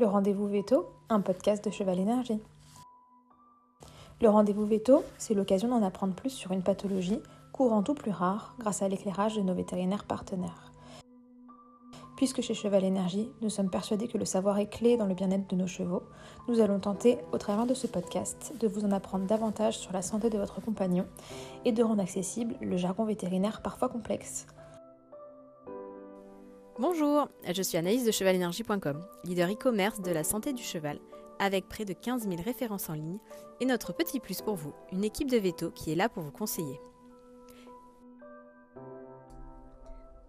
Le rendez-vous veto, un podcast de Cheval Énergie. Le rendez-vous veto, c'est l'occasion d'en apprendre plus sur une pathologie courante ou plus rare grâce à l'éclairage de nos vétérinaires partenaires. Puisque chez Cheval Énergie, nous sommes persuadés que le savoir est clé dans le bien-être de nos chevaux, nous allons tenter, au travers de ce podcast, de vous en apprendre davantage sur la santé de votre compagnon et de rendre accessible le jargon vétérinaire parfois complexe. Bonjour, je suis Anaïs de chevalenergie.com, leader e-commerce de la santé du cheval, avec près de 15 000 références en ligne et notre petit plus pour vous, une équipe de veto qui est là pour vous conseiller.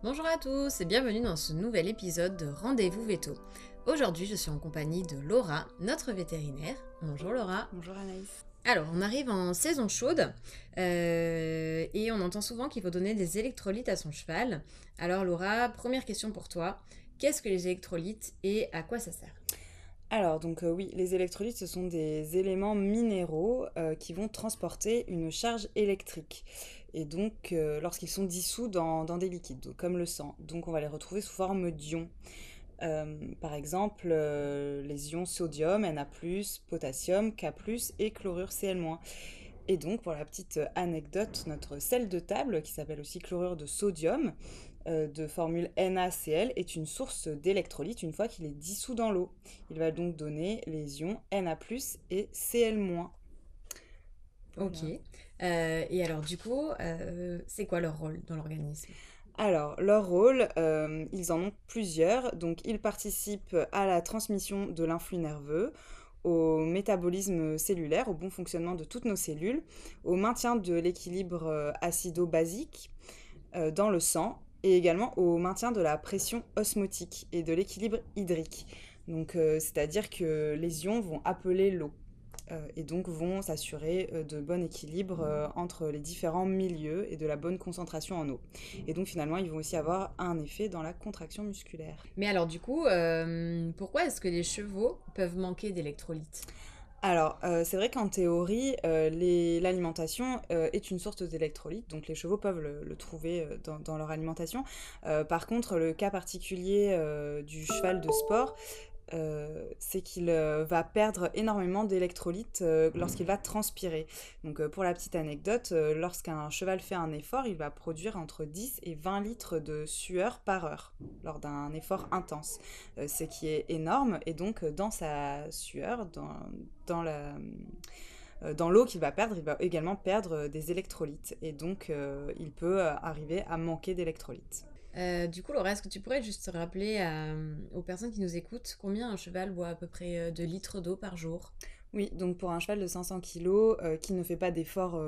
Bonjour à tous et bienvenue dans ce nouvel épisode de Rendez-vous Veto. Aujourd'hui, je suis en compagnie de Laura, notre vétérinaire. Bonjour Laura. Bonjour Anaïs. Alors, on arrive en saison chaude euh, et on entend souvent qu'il faut donner des électrolytes à son cheval. Alors Laura, première question pour toi. Qu'est-ce que les électrolytes et à quoi ça sert? Alors, donc euh, oui, les électrolytes, ce sont des éléments minéraux euh, qui vont transporter une charge électrique. Et donc, lorsqu'ils sont dissous dans, dans, des liquides, comme le sang. Donc, on va les retrouver sous forme d'ions. Euh, par exemple, euh, les ions sodium, Na+, potassium, K+, et chlorure Cl-. Et donc, pour la petite anecdote, notre sel de table, qui s'appelle aussi chlorure de sodium, euh, de formule NaCl, est une source d'électrolyte une fois qu'il est dissous dans l'eau. Il va donc donner les ions Na+, et Cl-. Ok. et alors, du coup, c'est quoi leur rôle dans l'organisme? Alors, leur rôle, euh, ils en ont plusieurs. Donc, ils participent à la transmission de l'influx nerveux, au métabolisme cellulaire, au bon fonctionnement de toutes nos cellules, au maintien de l'équilibre euh, acido-basique euh, dans le sang et également au maintien de la pression osmotique et de l'équilibre hydrique. Donc, c'est-à-dire que les ions vont appeler l'eau. Euh, et donc vont s'assurer euh, de bon équilibre euh, entre les différents milieux et de la bonne concentration en eau. Et donc finalement, ils vont aussi avoir un effet dans la contraction musculaire. Mais alors du coup, pourquoi est-ce que les chevaux peuvent manquer d'électrolytes? Alors, c'est vrai qu'en théorie, l'alimentation est une source d'électrolytes, donc les chevaux peuvent le, trouver dans, dans, leur alimentation. par contre, le cas particulier du cheval de sport, euh, c'est qu'il euh, va perdre énormément d'électrolytes euh, lorsqu'il va transpirer. Donc pour la petite anecdote, lorsqu'un cheval fait un effort, il va produire entre 10 et 20 litres de sueur par heure lors d'un effort intense, ce qui est énorme. Et donc dans sa sueur, dans, dans la dans l'eau qu'il va perdre, il va également perdre des électrolytes. Et donc, il peut arriver à manquer d'électrolytes. Euh, du coup, Laura, est-ce que tu pourrais juste rappeler euh, aux personnes qui nous écoutent combien un cheval boit à peu près de litres d'eau par jour? Oui, donc pour un cheval de 500 kg euh, qui ne fait pas d'efforts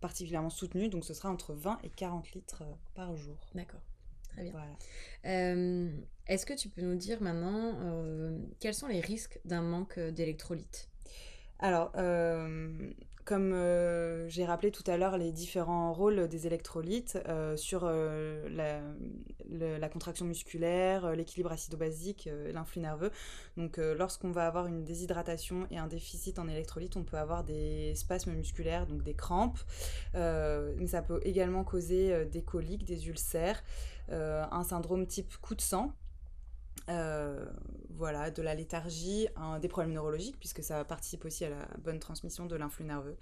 particulièrement soutenus, donc ce sera entre 20 et 40 litres par jour. D'accord, très bien. Voilà. est-ce que tu peux nous dire maintenant quels sont les risques d'un manque d'électrolytes? Alors, comme euh, j'ai rappelé tout à l'heure les différents rôles des électrolytes euh, sur euh, la, contraction musculaire, l'équilibre acido-basique, l'influx nerveux. Donc lorsqu'on va avoir une déshydratation et un déficit en électrolytes, on peut avoir des spasmes musculaires, donc des crampes. mais ça peut également causer des coliques, des ulcères, un syndrome type coup de sang euh, voilà, de la léthargie, des problèmes neurologiques, puisque ça participe aussi à la bonne transmission de l'influx nerveux.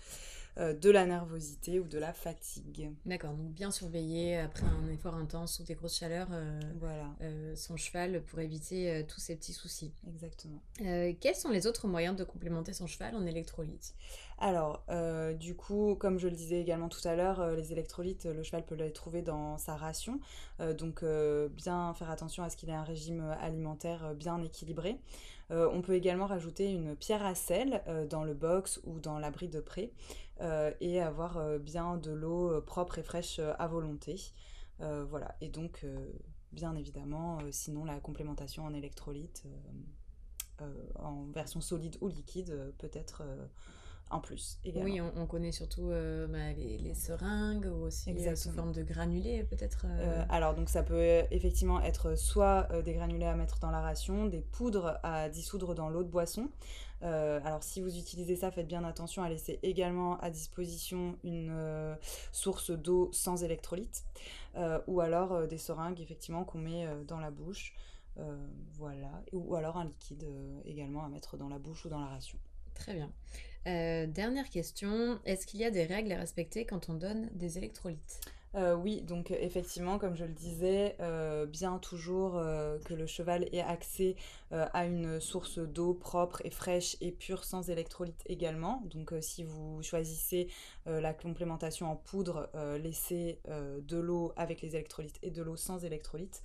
Euh, de la nervosité ou de la fatigue. D'accord, donc bien surveiller après un effort intense ou des grosses chaleurs euh, voilà. Son cheval pour éviter tous ces petits soucis. Exactement. quels sont les autres moyens de complémenter son cheval en électrolytes? Alors, du coup, comme je le disais également tout à l'heure, les électrolytes, le cheval peut les trouver dans sa ration. donc, bien faire attention à ce qu'il ait un régime alimentaire bien équilibré. Euh, on peut également rajouter une pierre à sel euh, dans le box ou dans l'abri de euh, et avoir bien de l'eau propre et fraîche à volonté. voilà, et donc bien évidemment, sinon la complémentation en électrolyte en version solide ou liquide peut être en plus. Oui, on, connaît surtout euh, bah, les, seringues ou aussi euh, sous forme de granulés peut-être. Euh. alors donc ça peut effectivement être soit des granulés à mettre dans la ration, des poudres à dissoudre dans l'eau de boisson. alors si vous utilisez ça, faites bien attention à laisser également à disposition une source d'eau sans électrolyte ou alors des seringues effectivement qu'on met dans la bouche. voilà, ou alors un liquide également à mettre dans la bouche ou dans la ration. Très bien. Dernière question, est-ce qu'il y a des règles à respecter quand on donne des électrolytes? Euh, oui, donc effectivement, comme je le disais, euh, bien toujours euh, que le cheval ait accès à une source d'eau propre et fraîche et pure sans électrolyte également. Donc si vous choisissez la complémentation en poudre, laissez de l'eau avec les électrolytes et de l'eau sans électrolytes.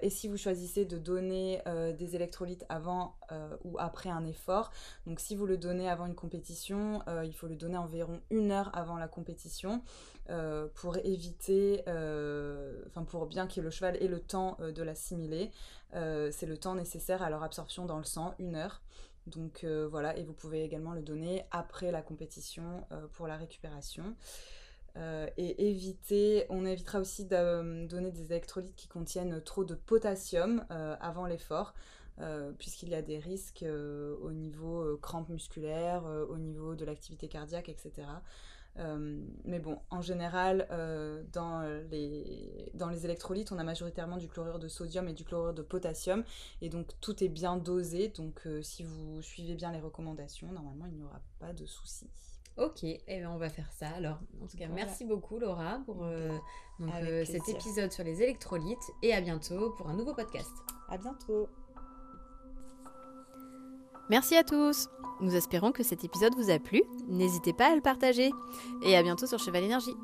et si vous choisissez de donner des électrolytes avant ou après un effort, donc si vous le donnez avant une compétition, il faut le donner environ une heure avant la compétition. Euh, pour éviter, euh, enfin pour bien que le cheval ait le temps euh, de l'assimiler. c'est le temps nécessaire à leur absorption dans le sang, une heure. Donc voilà, et vous pouvez également le donner après la compétition pour la récupération. et éviter, on évitera aussi de donner des électrolytes qui contiennent trop de potassium avant l'effort. puisqu'il y a des risques au niveau crampes musculaires, au niveau de l'activité cardiaque, etc. Euh, mais bon, en général, euh, dans, les, dans les électrolytes, on a majoritairement du chlorure de sodium et du chlorure de potassium. Et donc, tout est bien dosé. Donc, euh, si vous suivez bien les recommandations, normalement, il n'y aura pas de soucis. Ok, et eh ben, on va faire ça. Alors, en tout cas, merci beaucoup Laura pour donc, cet épisode sur les électrolytes et à bientôt pour un nouveau podcast. À bientôt. Merci à tous Nous espérons que cet épisode vous a plu. N'hésitez pas à le partager. Et à bientôt sur Cheval Énergie.